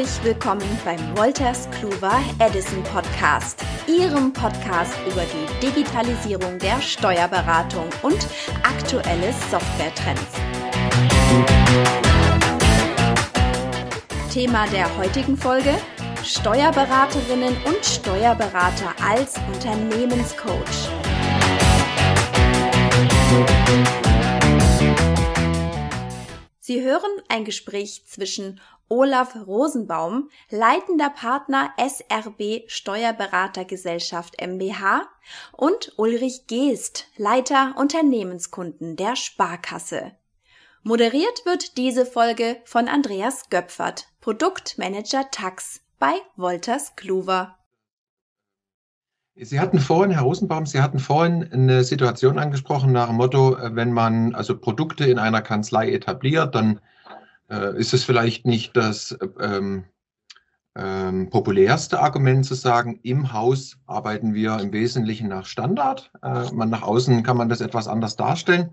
Herzlich willkommen beim Wolters Kluwer Edison Podcast, Ihrem Podcast über die Digitalisierung der Steuerberatung und aktuelle Softwaretrends. Thema der heutigen Folge: Steuerberaterinnen und Steuerberater als Unternehmenscoach. Sie hören ein Gespräch zwischen Olaf Rosenbaum, leitender Partner SRB Steuerberatergesellschaft MBH und Ulrich Geest, Leiter Unternehmenskunden der Sparkasse. Moderiert wird diese Folge von Andreas Göpfert, Produktmanager Tax bei Wolters Kluwer. Sie hatten vorhin, Herr Rosenbaum, Sie hatten vorhin eine Situation angesprochen nach dem Motto, wenn man also Produkte in einer Kanzlei etabliert, dann äh, ist es vielleicht nicht das ähm, ähm, populärste Argument zu sagen, im Haus arbeiten wir im Wesentlichen nach Standard. Äh, man nach außen kann man das etwas anders darstellen.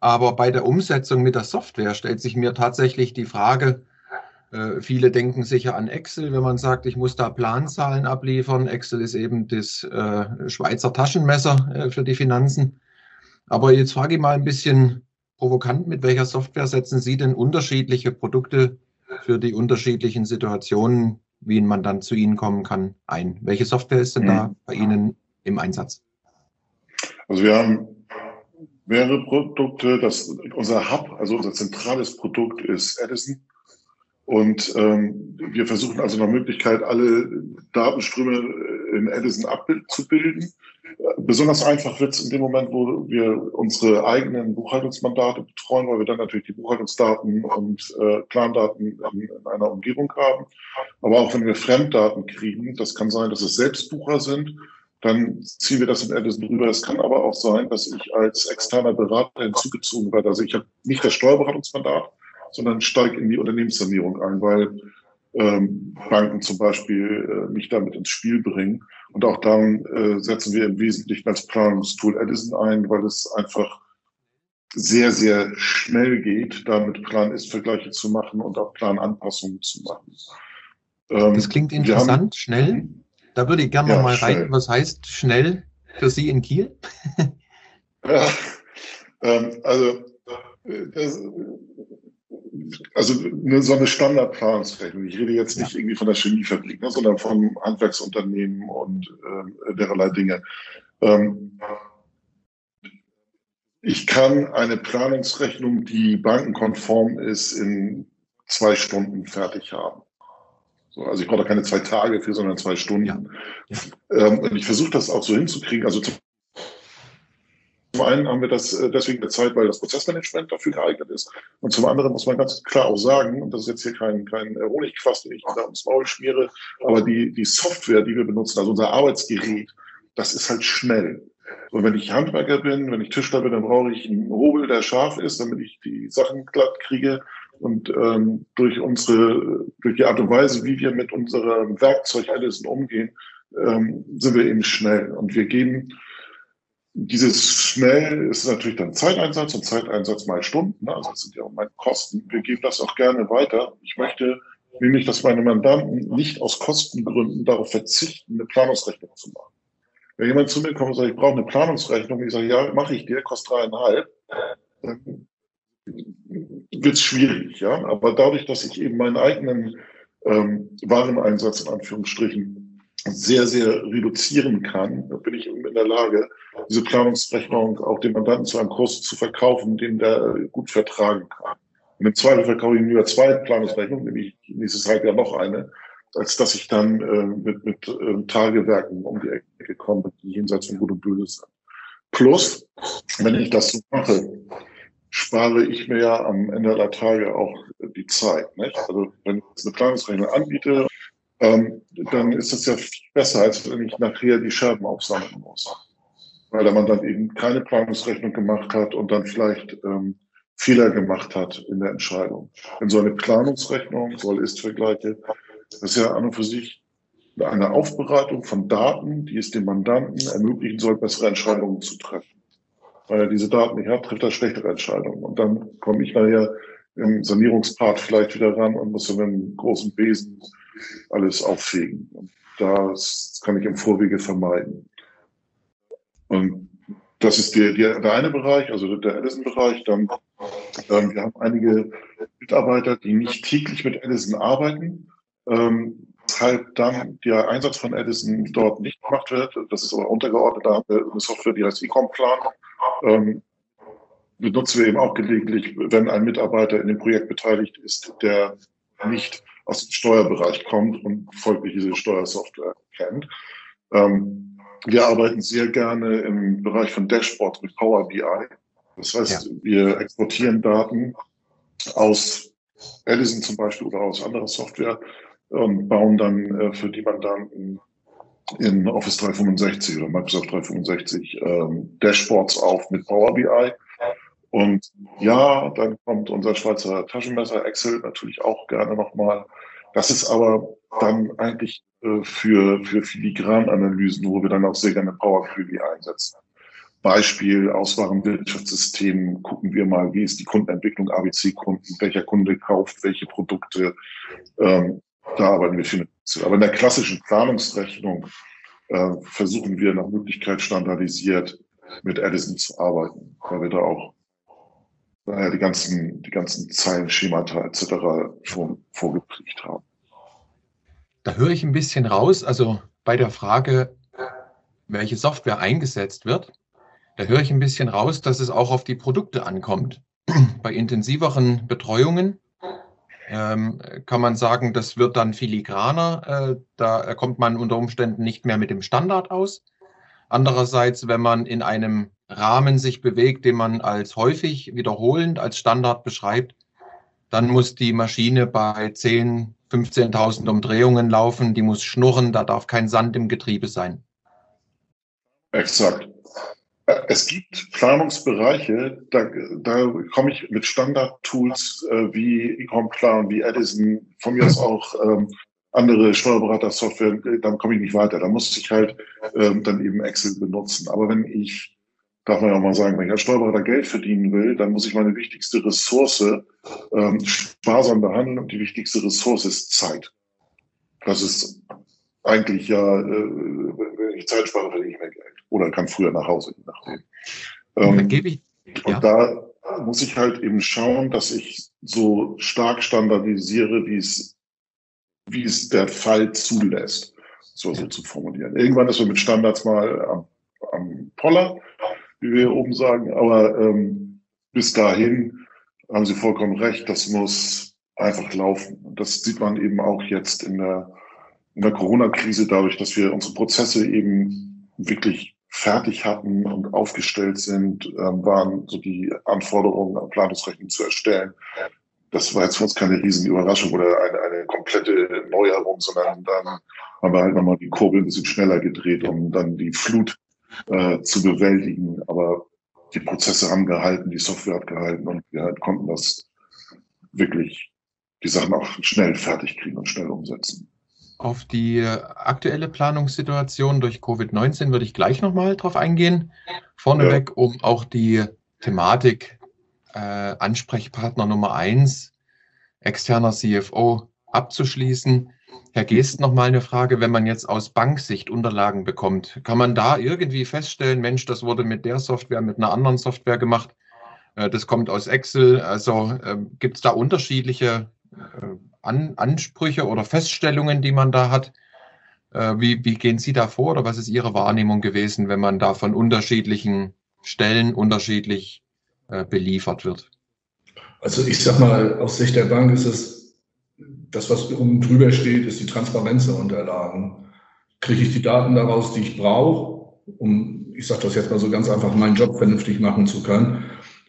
Aber bei der Umsetzung mit der Software stellt sich mir tatsächlich die Frage, äh, viele denken sicher an Excel, wenn man sagt, ich muss da Planzahlen abliefern. Excel ist eben das äh, Schweizer Taschenmesser äh, für die Finanzen. Aber jetzt frage ich mal ein bisschen provokant, mit welcher Software setzen Sie denn unterschiedliche Produkte für die unterschiedlichen Situationen, wie ein Mandant zu Ihnen kommen kann, ein? Welche Software ist denn mhm. da bei Ihnen im Einsatz? Also wir haben mehrere Produkte. Das, unser Hub, also unser zentrales Produkt ist Edison. Und ähm, wir versuchen also nach Möglichkeit, alle Datenströme in Edison abzubilden. Besonders einfach wird es in dem Moment, wo wir unsere eigenen Buchhaltungsmandate betreuen, weil wir dann natürlich die Buchhaltungsdaten und äh, Plandaten in, in einer Umgebung haben. Aber auch wenn wir Fremddaten kriegen, das kann sein, dass es Selbstbucher sind, dann ziehen wir das in Edison rüber. Es kann aber auch sein, dass ich als externer Berater hinzugezogen werde. Also ich habe nicht das Steuerberatungsmandat, sondern steige in die Unternehmenssanierung ein, weil ähm, Banken zum Beispiel äh, mich damit ins Spiel bringen. Und auch dann äh, setzen wir im Wesentlichen als Planungstool Edison ein, weil es einfach sehr, sehr schnell geht, damit Plan-Ist-Vergleiche zu machen und auch Plananpassungen zu machen. Ähm, das klingt interessant, haben, schnell. Da würde ich gerne ja, mal rein. Was heißt schnell für Sie in Kiel? ja, ähm, also das, also eine, so eine Standardplanungsrechnung. Ich rede jetzt nicht ja. irgendwie von der Chemiefabrik, ne, sondern von Handwerksunternehmen und äh, dererlei Dinge. Ähm, ich kann eine Planungsrechnung, die bankenkonform ist, in zwei Stunden fertig haben. So, also ich brauche da keine zwei Tage für, sondern zwei Stunden. Ja. Ja. Ähm, und ich versuche das auch so hinzukriegen. Also zum einen haben wir das äh, deswegen bezahlt, weil das Prozessmanagement dafür geeignet ist. Und zum anderen muss man ganz klar auch sagen, und das ist jetzt hier kein, kein Honigquast, den ich da ums Maul schmiere, aber die, die Software, die wir benutzen, also unser Arbeitsgerät, das ist halt schnell. Und wenn ich Handwerker bin, wenn ich Tischler bin, dann brauche ich einen Hobel, der scharf ist, damit ich die Sachen glatt kriege. Und ähm, durch unsere, durch die Art und Weise, wie wir mit unserem Werkzeug Edison umgehen, ähm, sind wir eben schnell. Und wir geben dieses schnell ist natürlich dann Zeiteinsatz und Zeiteinsatz mal Stunden. Also das sind ja auch meine Kosten. Wir geben das auch gerne weiter. Ich möchte nämlich, dass meine Mandanten nicht aus Kostengründen darauf verzichten, eine Planungsrechnung zu machen. Wenn jemand zu mir kommt und sagt, ich brauche eine Planungsrechnung, ich sage, ja, mache ich dir, kostet dreieinhalb, dann wird es schwierig. Ja? Aber dadurch, dass ich eben meinen eigenen ähm, Wareneinsatz in Anführungsstrichen sehr, sehr reduzieren kann, bin ich in der Lage, diese Planungsrechnung auch dem Mandanten zu einem Kurs zu verkaufen, den der gut vertragen kann. Und im Zweifel verkaufe ich lieber zwei Planungsrechnungen, nämlich nächstes Halbjahr noch eine, als dass ich dann äh, mit, mit äh, Tagewerken um die Ecke komme, die jenseits von Gut und Böse sind. Plus, wenn ich das so mache, spare ich mir ja am Ende aller Tage auch die Zeit. Nicht? Also wenn ich eine Planungsrechnung anbiete ähm, dann ist es ja viel besser, als wenn ich nachher die Scherben aufsammeln muss. Weil der Mann dann eben keine Planungsrechnung gemacht hat und dann vielleicht ähm, Fehler gemacht hat in der Entscheidung. Denn so eine Planungsrechnung, soll Ist-Vergleiche, das ist ja an und für sich eine Aufbereitung von Daten, die es dem Mandanten ermöglichen soll, bessere Entscheidungen zu treffen. Weil er diese Daten nicht hat, trifft er schlechtere Entscheidungen. Und dann komme ich nachher im Sanierungspart vielleicht wieder ran und muss mit einem großen Besen alles auffegen. Und das kann ich im Vorwege vermeiden. Und das ist der, der, der eine Bereich, also der Edison-Bereich. Dann, ähm, wir haben einige Mitarbeiter, die nicht täglich mit Edison arbeiten, ähm, weshalb dann der Einsatz von Edison dort nicht gemacht wird. Das ist aber untergeordnet. Da haben wir eine Software, die heißt Ecom-Plan. Ähm, benutzen wir eben auch gelegentlich, wenn ein Mitarbeiter in dem Projekt beteiligt ist, der nicht aus dem Steuerbereich kommt und folglich diese Steuersoftware kennt. Ähm, wir arbeiten sehr gerne im Bereich von Dashboards mit Power BI. Das heißt, ja. wir exportieren Daten aus Edison zum Beispiel oder aus anderer Software und bauen dann äh, für die Mandanten in Office 365 oder Microsoft 365 ähm, Dashboards auf mit Power BI. Und ja, dann kommt unser Schweizer Taschenmesser Excel natürlich auch gerne nochmal. Das ist aber dann eigentlich für, für Filigrananalysen, wo wir dann auch sehr gerne Power Query einsetzen. Beispiel aus Warenwirtschaftssystemen gucken wir mal, wie ist die Kundenentwicklung ABC-Kunden, welcher Kunde kauft welche Produkte. Ähm, da arbeiten wir viel Aber in der klassischen Planungsrechnung äh, versuchen wir nach Möglichkeit standardisiert mit Edison zu arbeiten, weil wir da auch naja, die ganzen, die ganzen Zeilen, Schemata etc. schon vorgeprägt haben. Da höre ich ein bisschen raus, also bei der Frage, welche Software eingesetzt wird, da höre ich ein bisschen raus, dass es auch auf die Produkte ankommt. Bei intensiveren Betreuungen ähm, kann man sagen, das wird dann filigraner. Äh, da kommt man unter Umständen nicht mehr mit dem Standard aus. Andererseits, wenn man in einem Rahmen sich bewegt, den man als häufig wiederholend als Standard beschreibt, dann muss die Maschine bei 10, 15.000 Umdrehungen laufen, die muss schnurren, da darf kein Sand im Getriebe sein. Exakt. Es gibt Planungsbereiche, da, da komme ich mit Standard-Tools äh, wie Ecomplan, wie Edison, von mir aus auch ähm, andere Steuerberater-Software, dann komme ich nicht weiter. Da muss ich halt ähm, dann eben Excel benutzen. Aber wenn ich darf man ja auch mal sagen, wenn ich als Steuerberater Geld verdienen will, dann muss ich meine wichtigste Ressource ähm, sparsam behandeln und die wichtigste Ressource ist Zeit. Das ist eigentlich ja, äh, wenn ich Zeit spare, verdiene ich mehr Geld. Oder kann früher nach Hause, je nachdem. Ähm, gebe ich, ja. Und da muss ich halt eben schauen, dass ich so stark standardisiere, wie es, wie es der Fall zulässt, so, so zu formulieren. Irgendwann ist man mit Standards mal am, am Poller wie wir oben sagen. Aber ähm, bis dahin haben Sie vollkommen recht, das muss einfach laufen. Das sieht man eben auch jetzt in der, in der Corona-Krise dadurch, dass wir unsere Prozesse eben wirklich fertig hatten und aufgestellt sind, ähm, waren so die Anforderungen an Planungsrechnung zu erstellen. Das war jetzt für uns keine riesen Überraschung oder eine, eine komplette Neuerung, sondern dann haben wir halt nochmal die Kurbel ein bisschen schneller gedreht, um dann die Flut äh, zu bewältigen. Aber die Prozesse haben gehalten, die Software hat gehalten und wir halt konnten das wirklich, die Sachen auch schnell fertig kriegen und schnell umsetzen. Auf die aktuelle Planungssituation durch Covid-19 würde ich gleich nochmal drauf eingehen. Vorneweg, ja. um auch die Thematik äh, Ansprechpartner Nummer eins, externer CFO abzuschließen. Herr Geest, noch mal eine Frage, wenn man jetzt aus Banksicht Unterlagen bekommt, kann man da irgendwie feststellen, Mensch, das wurde mit der Software, mit einer anderen Software gemacht, äh, das kommt aus Excel, also ähm, gibt es da unterschiedliche äh, Ansprüche oder Feststellungen, die man da hat? Äh, wie, wie gehen Sie da vor oder was ist Ihre Wahrnehmung gewesen, wenn man da von unterschiedlichen Stellen unterschiedlich beliefert wird? Also ich sag mal, aus Sicht der Bank ist es das, was oben drüber steht, ist die Transparenz der Unterlagen. Kriege ich die Daten daraus, die ich brauche, um, ich sage das jetzt mal so ganz einfach, meinen Job vernünftig machen zu können.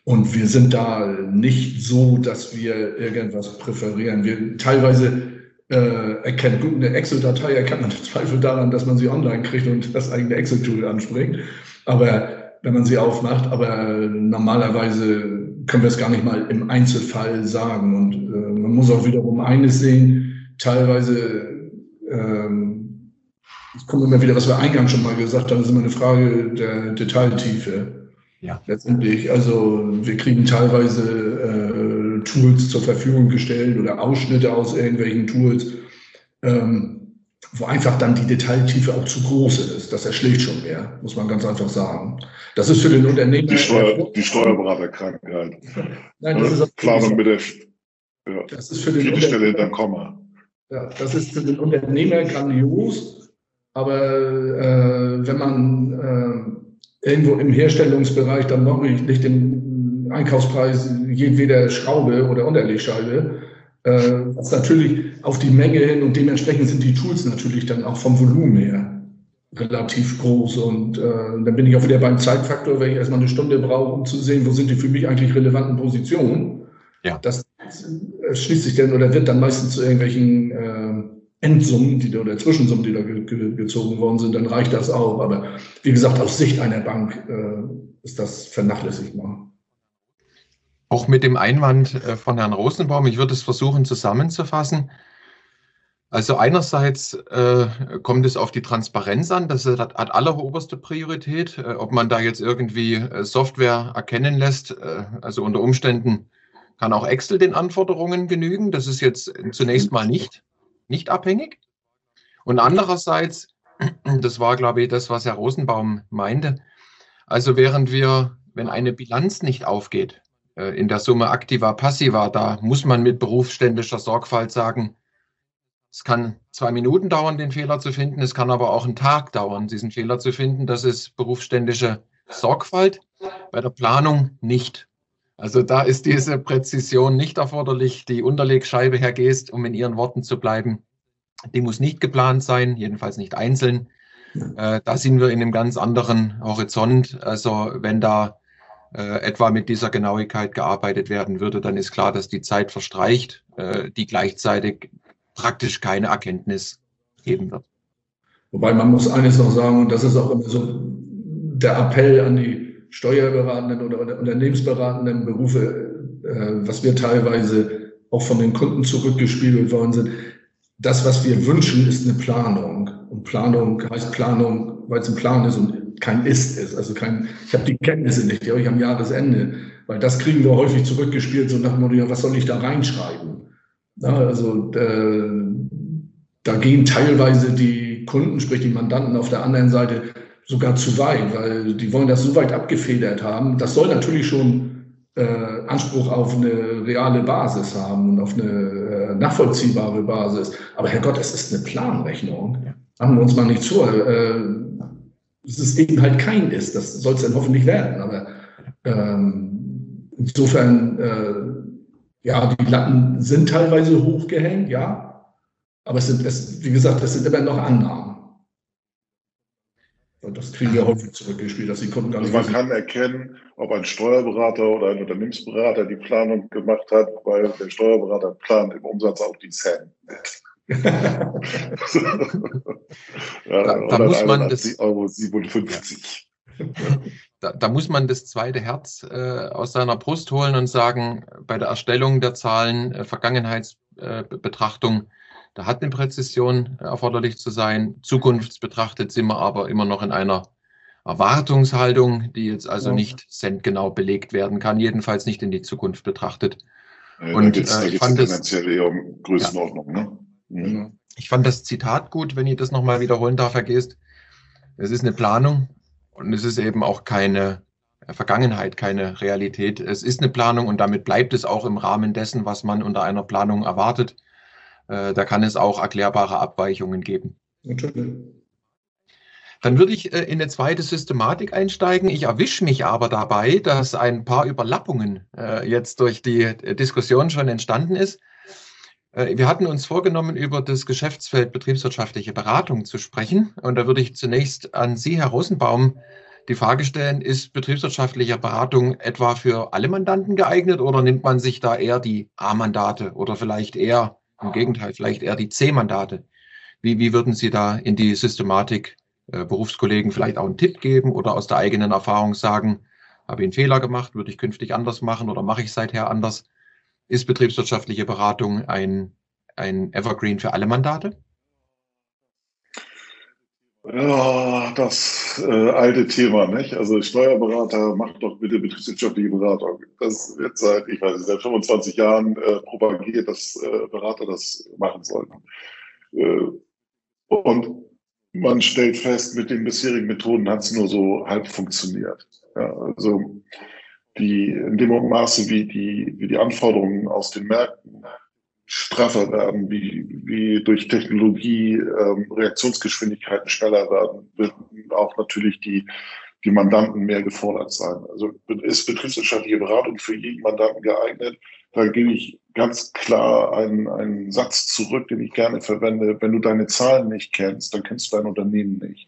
Und wir sind da nicht so, dass wir irgendwas präferieren. Wir teilweise äh, erkennt gut eine Excel-Datei, erkennt man Zweifel daran, dass man sie online kriegt und das eigene Excel-Tool anspringt. Aber wenn man sie aufmacht, aber normalerweise können wir es gar nicht mal im Einzelfall sagen. Und äh, man muss auch wiederum eines sehen, teilweise, ähm, es kommt immer wieder, was wir eingangs schon mal gesagt haben, ist immer eine Frage der Detailtiefe. Ja. Letztendlich. Also wir kriegen teilweise äh, Tools zur Verfügung gestellt oder Ausschnitte aus irgendwelchen Tools, ähm, wo einfach dann die Detailtiefe auch zu groß ist. Das erschlägt schon mehr, muss man ganz einfach sagen. Das ist für den Unternehmer. Die, Steuer, die Steuerberaterkrankheit. Nein, das ist Planung mit der ja, das ist für den Stelle dann Komma. Ja, das ist für den Unternehmer grandios, aber äh, wenn man äh, irgendwo im Herstellungsbereich dann noch nicht den Einkaufspreis jedweder Schraube oder Unterlegscheibe, was natürlich auf die Menge hin und dementsprechend sind die Tools natürlich dann auch vom Volumen her relativ groß und äh, dann bin ich auch wieder beim Zeitfaktor, wenn ich erstmal eine Stunde brauche, um zu sehen, wo sind die für mich eigentlich relevanten Positionen. Ja. Das schließt sich dann oder wird dann meistens zu irgendwelchen äh, Endsummen die, oder Zwischensummen, die da ge ge gezogen worden sind, dann reicht das auch. Aber wie gesagt, aus Sicht einer Bank äh, ist das vernachlässigbar. Auch mit dem Einwand äh, von Herrn Rosenbaum, ich würde es versuchen zusammenzufassen. Also einerseits äh, kommt es auf die Transparenz an, das hat, hat alleroberste Priorität. Äh, ob man da jetzt irgendwie äh, Software erkennen lässt, äh, also unter Umständen kann auch Excel den Anforderungen genügen. Das ist jetzt zunächst mal nicht, nicht abhängig. Und andererseits, das war, glaube ich, das, was Herr Rosenbaum meinte. Also während wir, wenn eine Bilanz nicht aufgeht, in der Summe aktiva, passiva, da muss man mit berufsständischer Sorgfalt sagen, es kann zwei Minuten dauern, den Fehler zu finden. Es kann aber auch einen Tag dauern, diesen Fehler zu finden. Das ist berufsständische Sorgfalt. Bei der Planung nicht. Also da ist diese Präzision nicht erforderlich. Die Unterlegscheibe, Herr Geest, um in Ihren Worten zu bleiben, die muss nicht geplant sein, jedenfalls nicht einzeln. Äh, da sind wir in einem ganz anderen Horizont. Also wenn da äh, etwa mit dieser Genauigkeit gearbeitet werden würde, dann ist klar, dass die Zeit verstreicht, äh, die gleichzeitig praktisch keine Erkenntnis geben wird. Wobei man muss eines noch sagen, und das ist auch immer so der Appell an die steuerberatenden oder unternehmensberatenden Berufe, äh, was wir teilweise auch von den Kunden zurückgespiegelt worden sind. Das, was wir wünschen, ist eine Planung. Und Planung heißt Planung, weil es ein Plan ist und kein Ist ist. Also kein, ich habe die Kenntnisse nicht, die habe ich am Jahresende. Weil das kriegen wir häufig zurückgespielt, so nach dem Motto, ja, was soll ich da reinschreiben? Ja, also äh, da gehen teilweise die Kunden, sprich die Mandanten auf der anderen Seite sogar zu weit, weil die wollen das so weit abgefedert haben. Das soll natürlich schon äh, Anspruch auf eine reale Basis haben und auf eine äh, nachvollziehbare Basis. Aber Herrgott, es ist eine Planrechnung. Machen wir uns mal nicht zu. Äh, eben halt kein Ist. Das soll es dann hoffentlich werden. Aber ähm, insofern, äh, ja, die Latten sind teilweise hochgehängt, ja. Aber es sind, es, wie gesagt, es sind immer noch Annahmen. Und das kriegen wir häufig zurückgespielt, dass die Kunden gar nicht. Also man kann erkennen, ob ein Steuerberater oder ein Unternehmensberater die Planung gemacht hat, weil der Steuerberater plant im Umsatz auch die Cent. ja, da, da muss man das, Euro 57. Da, da, muss man das zweite Herz äh, aus seiner Brust holen und sagen, bei der Erstellung der Zahlen, äh, Vergangenheitsbetrachtung, äh, da hat eine Präzision erforderlich zu sein. Zukunftsbetrachtet sind wir aber immer noch in einer Erwartungshaltung, die jetzt also nicht centgenau belegt werden kann, jedenfalls nicht in die Zukunft betrachtet. Ja, und äh, ich fand das eher um Größenordnung. Ja. Ne? Mhm. Ich fand das Zitat gut, wenn ich das nochmal wiederholen darf, vergisst. Es ist eine Planung und es ist eben auch keine Vergangenheit, keine Realität. Es ist eine Planung und damit bleibt es auch im Rahmen dessen, was man unter einer Planung erwartet. Äh, da kann es auch erklärbare Abweichungen geben. Dann würde ich äh, in eine zweite Systematik einsteigen. Ich erwische mich aber dabei, dass ein paar Überlappungen äh, jetzt durch die Diskussion schon entstanden ist. Wir hatten uns vorgenommen, über das Geschäftsfeld betriebswirtschaftliche Beratung zu sprechen. Und da würde ich zunächst an Sie, Herr Rosenbaum, die Frage stellen, ist betriebswirtschaftliche Beratung etwa für alle Mandanten geeignet oder nimmt man sich da eher die A-Mandate oder vielleicht eher im Gegenteil, vielleicht eher die C-Mandate. Wie, wie würden Sie da in die Systematik äh, Berufskollegen vielleicht auch einen Tipp geben oder aus der eigenen Erfahrung sagen, habe ich einen Fehler gemacht, würde ich künftig anders machen oder mache ich seither anders? Ist betriebswirtschaftliche Beratung ein, ein Evergreen für alle Mandate? Ja, das äh, alte Thema, nicht? Also Steuerberater, macht doch bitte betriebswirtschaftliche Beratung. Das wird seit, ich weiß nicht, seit 25 Jahren äh, propagiert, dass äh, Berater das machen sollten. Äh, und man stellt fest, mit den bisherigen Methoden hat es nur so halb funktioniert. Ja, also die, in dem Maße, wie die, wie die Anforderungen aus den Märkten straffer werden, wie, wie durch Technologie ähm, Reaktionsgeschwindigkeiten schneller werden, wird auch natürlich die, die Mandanten mehr gefordert sein. Also ist betriebswirtschaftliche Beratung für jeden Mandanten geeignet? Da gebe ich ganz klar einen, einen Satz zurück, den ich gerne verwende. Wenn du deine Zahlen nicht kennst, dann kennst du dein Unternehmen nicht.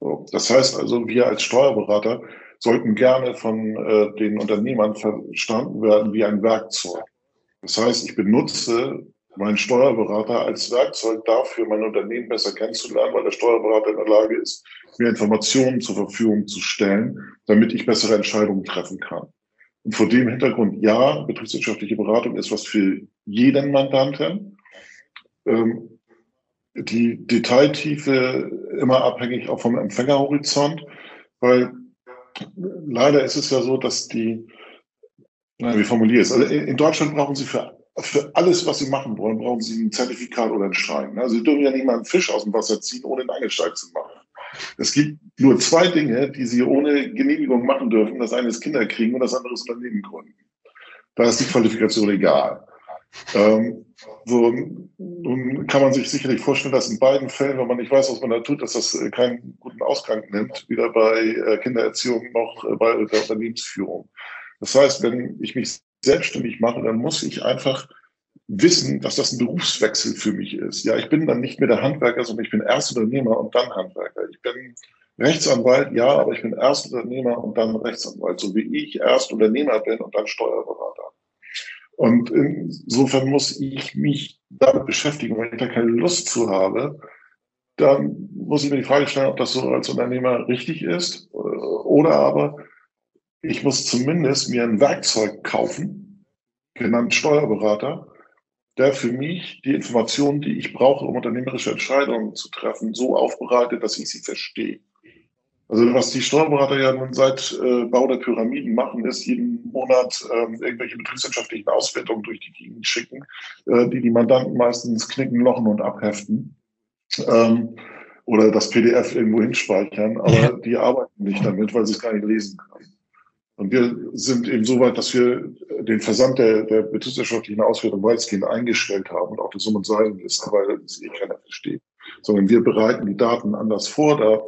So. Das heißt also, wir als Steuerberater sollten gerne von äh, den Unternehmern verstanden werden wie ein Werkzeug. Das heißt, ich benutze meinen Steuerberater als Werkzeug dafür, mein Unternehmen besser kennenzulernen, weil der Steuerberater in der Lage ist, mir Informationen zur Verfügung zu stellen, damit ich bessere Entscheidungen treffen kann. Und vor dem Hintergrund, ja, betriebswirtschaftliche Beratung ist was für jeden Mandanten. Ähm, die Detailtiefe immer abhängig auch vom Empfängerhorizont, weil leider ist es ja so, dass die na, wie formuliere es? Also in Deutschland brauchen Sie für, für alles, was Sie machen wollen, brauchen Sie ein Zertifikat oder einen Schein. Also Sie dürfen ja nicht mal einen Fisch aus dem Wasser ziehen, ohne einen Angelsteig zu machen. Es gibt nur zwei Dinge, die Sie ohne Genehmigung machen dürfen. Das eine ist Kinder kriegen und das andere ist Unternehmen gründen. Da ist die Qualifikation egal. Ähm, so nun kann man sich sicherlich vorstellen, dass in beiden Fällen, wenn man nicht weiß, was man da tut, dass das äh, keinen guten Ausgang nimmt, weder bei äh, Kindererziehung noch äh, bei der Unternehmensführung. Das heißt, wenn ich mich selbstständig mache, dann muss ich einfach wissen, dass das ein Berufswechsel für mich ist. Ja, ich bin dann nicht mehr der Handwerker, sondern ich bin erst Unternehmer und dann Handwerker. Ich bin Rechtsanwalt, ja, aber ich bin erst Unternehmer und dann Rechtsanwalt, so wie ich erst Unternehmer bin und dann Steuerberater. Und insofern muss ich mich damit beschäftigen. Wenn ich da keine Lust zu habe, dann muss ich mir die Frage stellen, ob das so als Unternehmer richtig ist oder aber ich muss zumindest mir ein Werkzeug kaufen, genannt Steuerberater, der für mich die Informationen, die ich brauche, um unternehmerische Entscheidungen zu treffen, so aufbereitet, dass ich sie verstehe. Also was die Steuerberater ja nun seit äh, Bau der Pyramiden machen, ist jeden Monat ähm, irgendwelche betriebswirtschaftlichen Auswertungen durch die Gegend schicken, äh, die die Mandanten meistens knicken, lochen und abheften. Ähm, oder das PDF irgendwo hinspeichern, aber die arbeiten nicht damit, weil sie es gar nicht lesen können. Und wir sind eben so weit, dass wir den Versand der, der betriebswirtschaftlichen Auswertung weitestgehend eingestellt haben und auch die Summen sein ist, weil es eh keiner versteht. Sondern wir bereiten die Daten anders vor. Da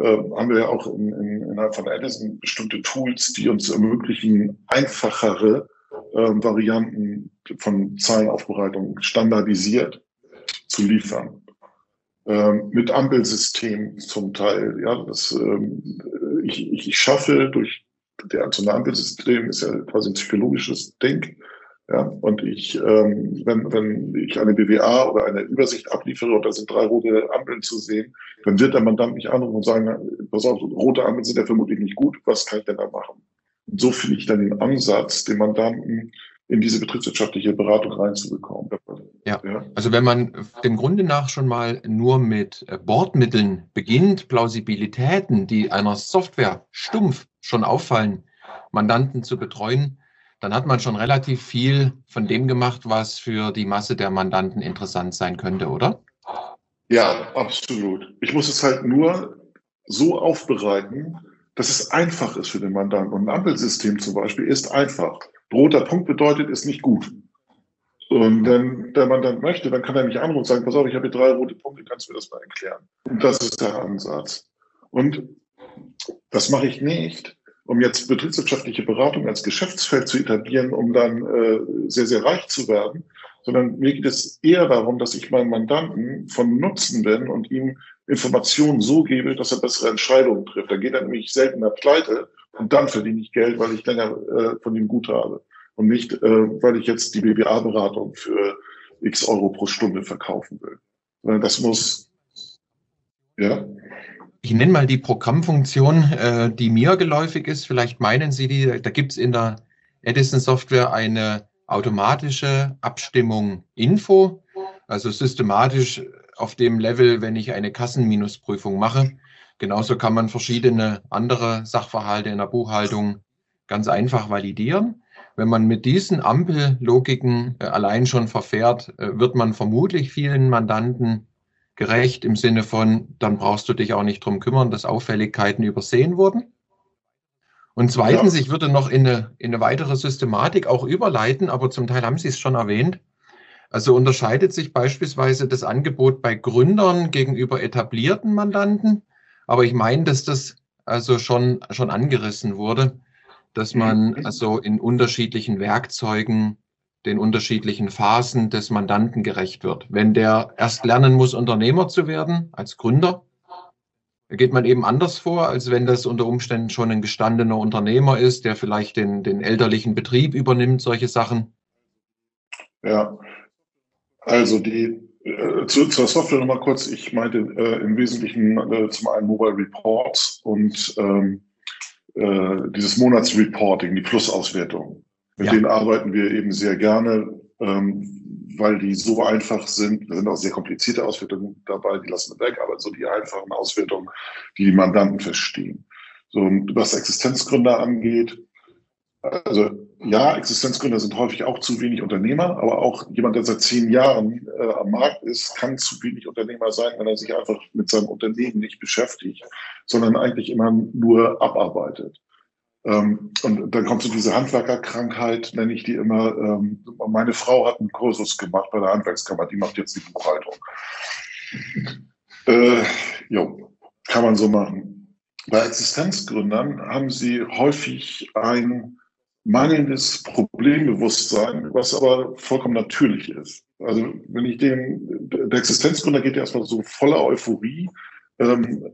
äh, haben wir ja auch in, in, innerhalb von Edison bestimmte Tools, die uns ermöglichen, einfachere äh, Varianten von Zahlenaufbereitung standardisiert zu liefern. Ähm, mit Ampelsystemen zum Teil. Ja, das, ähm, ich, ich schaffe durch der Ampelsystem ist ja quasi ein psychologisches Ding. Ja, und ich, ähm, wenn, wenn ich eine BWA oder eine Übersicht abliefere und da sind drei rote Ampeln zu sehen, dann wird der Mandant mich anrufen und sagen, pass auf, rote Ampeln sind ja vermutlich nicht gut, was kann ich denn da machen? Und so finde ich dann den Ansatz, den Mandanten in diese betriebswirtschaftliche Beratung reinzubekommen. Ja. ja. also wenn man dem Grunde nach schon mal nur mit äh, Bordmitteln beginnt, Plausibilitäten, die einer Software stumpf schon auffallen, Mandanten zu betreuen, dann hat man schon relativ viel von dem gemacht, was für die Masse der Mandanten interessant sein könnte, oder? Ja, absolut. Ich muss es halt nur so aufbereiten, dass es einfach ist für den Mandanten. Und ein Ampelsystem zum Beispiel ist einfach. Roter Punkt bedeutet, ist nicht gut. Und wenn der Mandant möchte, dann kann er mich anrufen und sagen, pass auf, ich habe hier drei rote Punkte, kannst du mir das mal erklären? Und das ist der Ansatz. Und das mache ich nicht, um jetzt betriebswirtschaftliche Beratung als Geschäftsfeld zu etablieren, um dann äh, sehr, sehr reich zu werden, sondern mir geht es eher darum, dass ich meinem Mandanten von Nutzen bin und ihm Informationen so gebe, dass er bessere Entscheidungen trifft. Da geht er nämlich seltener pleite und dann verdiene ich Geld, weil ich länger äh, von ihm gut habe und nicht, äh, weil ich jetzt die BBA-Beratung für x Euro pro Stunde verkaufen will. Das muss, ja. Ich nenne mal die Programmfunktion, äh, die mir geläufig ist. Vielleicht meinen Sie die, da gibt es in der Edison-Software eine automatische Abstimmung Info, also systematisch auf dem Level, wenn ich eine Kassenminusprüfung mache. Genauso kann man verschiedene andere Sachverhalte in der Buchhaltung ganz einfach validieren. Wenn man mit diesen Ampellogiken äh, allein schon verfährt, äh, wird man vermutlich vielen Mandanten gerecht im Sinne von, dann brauchst du dich auch nicht drum kümmern, dass Auffälligkeiten übersehen wurden. Und zweitens, ja. ich würde noch in eine, in eine weitere Systematik auch überleiten, aber zum Teil haben Sie es schon erwähnt. Also unterscheidet sich beispielsweise das Angebot bei Gründern gegenüber etablierten Mandanten. Aber ich meine, dass das also schon, schon angerissen wurde, dass man mhm. also in unterschiedlichen Werkzeugen den unterschiedlichen Phasen des Mandanten gerecht wird. Wenn der erst lernen muss, Unternehmer zu werden, als Gründer, geht man eben anders vor, als wenn das unter Umständen schon ein gestandener Unternehmer ist, der vielleicht den, den elterlichen Betrieb übernimmt, solche Sachen. Ja, also die äh, zu, zur Software nochmal kurz. Ich meinte äh, im Wesentlichen äh, zum einen Mobile Reports und ähm, äh, dieses Monatsreporting, die Plusauswertung. Mit ja. denen arbeiten wir eben sehr gerne, ähm, weil die so einfach sind. Da sind auch sehr komplizierte Auswertungen dabei, die lassen wir weg, aber so die einfachen Auswertungen, die die Mandanten verstehen. So, was Existenzgründer angeht, also ja, Existenzgründer sind häufig auch zu wenig Unternehmer, aber auch jemand, der seit zehn Jahren äh, am Markt ist, kann zu wenig Unternehmer sein, wenn er sich einfach mit seinem Unternehmen nicht beschäftigt, sondern eigentlich immer nur abarbeitet. Ähm, und dann kommt so diese Handwerkerkrankheit, nenne ich die immer. Ähm, meine Frau hat einen Kursus gemacht bei der Handwerkskammer, die macht jetzt die Buchhaltung. Äh, jo, kann man so machen. Bei Existenzgründern haben sie häufig ein mangelndes Problembewusstsein, was aber vollkommen natürlich ist. Also wenn ich den, der Existenzgründer geht ja erstmal so voller Euphorie ähm,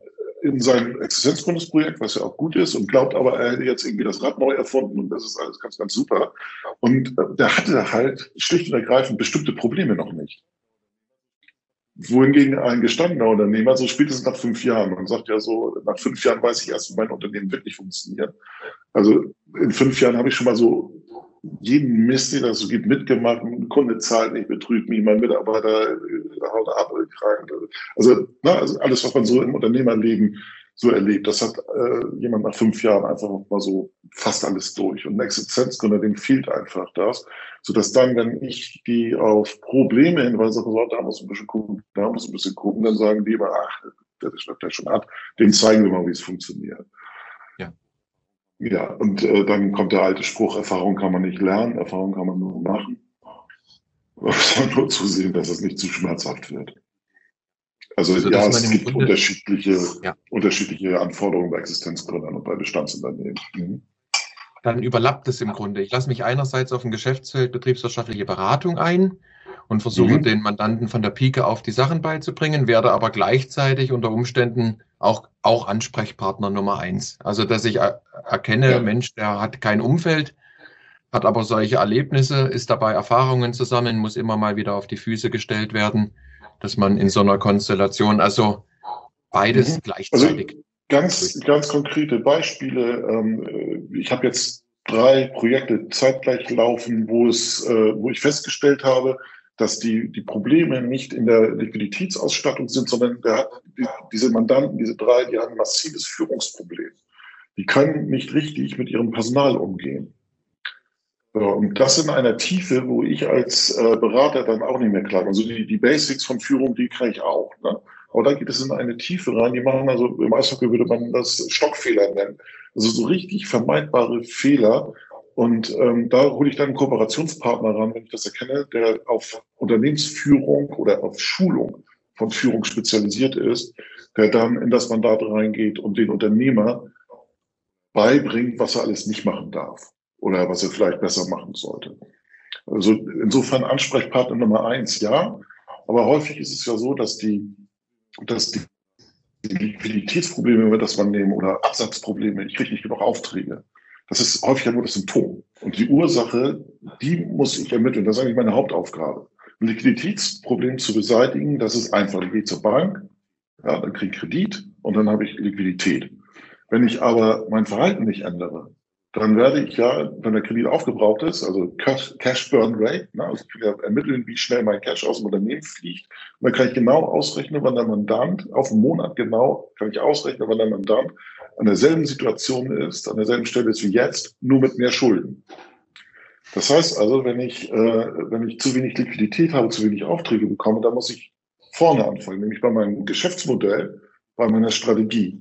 in sein Existenzgründungsprojekt, was ja auch gut ist, und glaubt aber, er hätte jetzt irgendwie das Rad neu erfunden und das ist alles ganz, ganz super. Und äh, der hatte halt schlicht und ergreifend bestimmte Probleme noch nicht wohingegen ein gestandener Unternehmer, so spätestens nach fünf Jahren, man sagt ja so, nach fünf Jahren weiß ich erst, wie mein Unternehmen wirklich funktioniert. Also in fünf Jahren habe ich schon mal so jeden Mist, den das so gibt, mitgemacht. Ein Kunde zahlt nicht, betrügt mich, mein Mitarbeiter äh, haut ab, krank. Also, na, also alles, was man so im Unternehmerleben so erlebt. Das hat äh, jemand nach fünf Jahren einfach mal so fast alles durch. Und ein Existenzgründer, dem fehlt einfach das, sodass dann, wenn ich die auf Probleme hinweise, so, da muss ein bisschen gucken, da muss ein bisschen gucken, dann sagen die immer, ach, der ist der schon hat, dem zeigen wir mal, wie es funktioniert. Ja. Ja, und äh, dann kommt der alte Spruch, Erfahrung kann man nicht lernen, Erfahrung kann man nur machen. Man muss nur zusehen, dass es nicht zu schmerzhaft wird. Also, also ja, es gibt Grunde, unterschiedliche, ja. unterschiedliche Anforderungen bei Existenzgründern und bei Bestandsunternehmen. Mhm. Dann überlappt es im Grunde. Ich lasse mich einerseits auf ein Geschäftsfeld betriebswirtschaftliche Beratung ein und versuche mhm. den Mandanten von der Pike auf die Sachen beizubringen, werde aber gleichzeitig unter Umständen auch, auch Ansprechpartner Nummer eins. Also dass ich erkenne, ja. Mensch, der hat kein Umfeld, hat aber solche Erlebnisse, ist dabei Erfahrungen zu sammeln, muss immer mal wieder auf die Füße gestellt werden dass man in so einer Konstellation, also beides mhm. gleichzeitig. Also ganz, ganz konkrete Beispiele. Ähm, ich habe jetzt drei Projekte zeitgleich laufen, wo es, äh, wo ich festgestellt habe, dass die, die Probleme nicht in der Liquiditätsausstattung sind, sondern der, die, diese Mandanten, diese drei, die haben ein massives Führungsproblem. Die können nicht richtig mit ihrem Personal umgehen. Und das in einer Tiefe, wo ich als äh, Berater dann auch nicht mehr klar Also die, die Basics von Führung, die kann ich auch. Ne? Aber da geht es in eine Tiefe rein, die machen also, im Eishockey würde man das Stockfehler nennen. Also so richtig vermeidbare Fehler. Und ähm, da hole ich dann einen Kooperationspartner ran, wenn ich das erkenne, der auf Unternehmensführung oder auf Schulung von Führung spezialisiert ist, der dann in das Mandat reingeht und den Unternehmer beibringt, was er alles nicht machen darf oder was er vielleicht besser machen sollte. Also insofern Ansprechpartner Nummer eins, ja. Aber häufig ist es ja so, dass die, dass die, Liquiditätsprobleme, wenn wir das mal nehmen, oder Absatzprobleme, ich kriege nicht genug Aufträge. Das ist häufig ja nur das Symptom. Und die Ursache, die muss ich ermitteln. Das ist eigentlich meine Hauptaufgabe. Ein Liquiditätsproblem zu beseitigen, das ist einfach. Ich gehe zur Bank, ja, dann kriege ich Kredit und dann habe ich Liquidität. Wenn ich aber mein Verhalten nicht ändere, dann werde ich ja, wenn der Kredit aufgebraucht ist, also Cash Burn Rate, ne, also ich kann ja ermitteln, wie schnell mein Cash aus dem Unternehmen fliegt. Und dann kann ich genau ausrechnen, wann der Mandant, auf einen Monat genau, kann ich ausrechnen, wann der Mandant an derselben Situation ist, an derselben Stelle ist wie jetzt, nur mit mehr Schulden. Das heißt also, wenn ich, äh, wenn ich zu wenig Liquidität habe, zu wenig Aufträge bekomme, dann muss ich vorne anfangen, nämlich bei meinem Geschäftsmodell, bei meiner Strategie.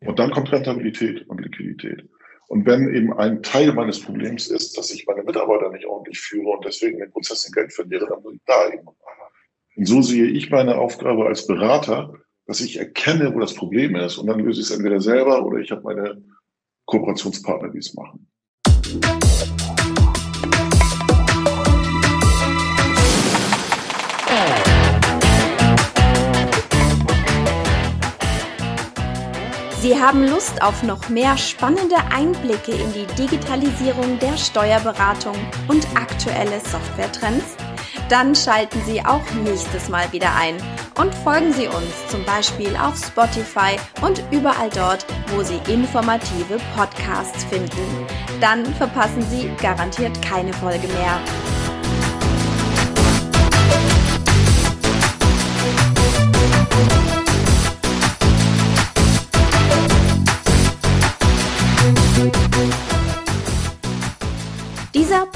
Und dann kommt Rentabilität und Liquidität. Und wenn eben ein Teil meines Problems ist, dass ich meine Mitarbeiter nicht ordentlich führe und deswegen den Prozess in Geld verliere, dann muss ich da eben. Und so sehe ich meine Aufgabe als Berater, dass ich erkenne, wo das Problem ist und dann löse ich es entweder selber oder ich habe meine Kooperationspartner, die es machen. Sie haben Lust auf noch mehr spannende Einblicke in die Digitalisierung der Steuerberatung und aktuelle Softwaretrends? Dann schalten Sie auch nächstes Mal wieder ein und folgen Sie uns zum Beispiel auf Spotify und überall dort, wo Sie informative Podcasts finden. Dann verpassen Sie garantiert keine Folge mehr.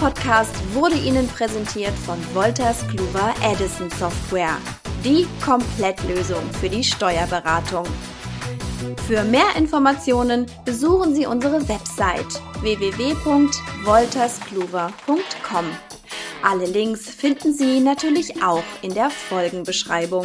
Podcast wurde Ihnen präsentiert von Wolters Kluwer Edison Software, die Komplettlösung für die Steuerberatung. Für mehr Informationen besuchen Sie unsere Website www.wolterskluwer.com. Alle Links finden Sie natürlich auch in der Folgenbeschreibung.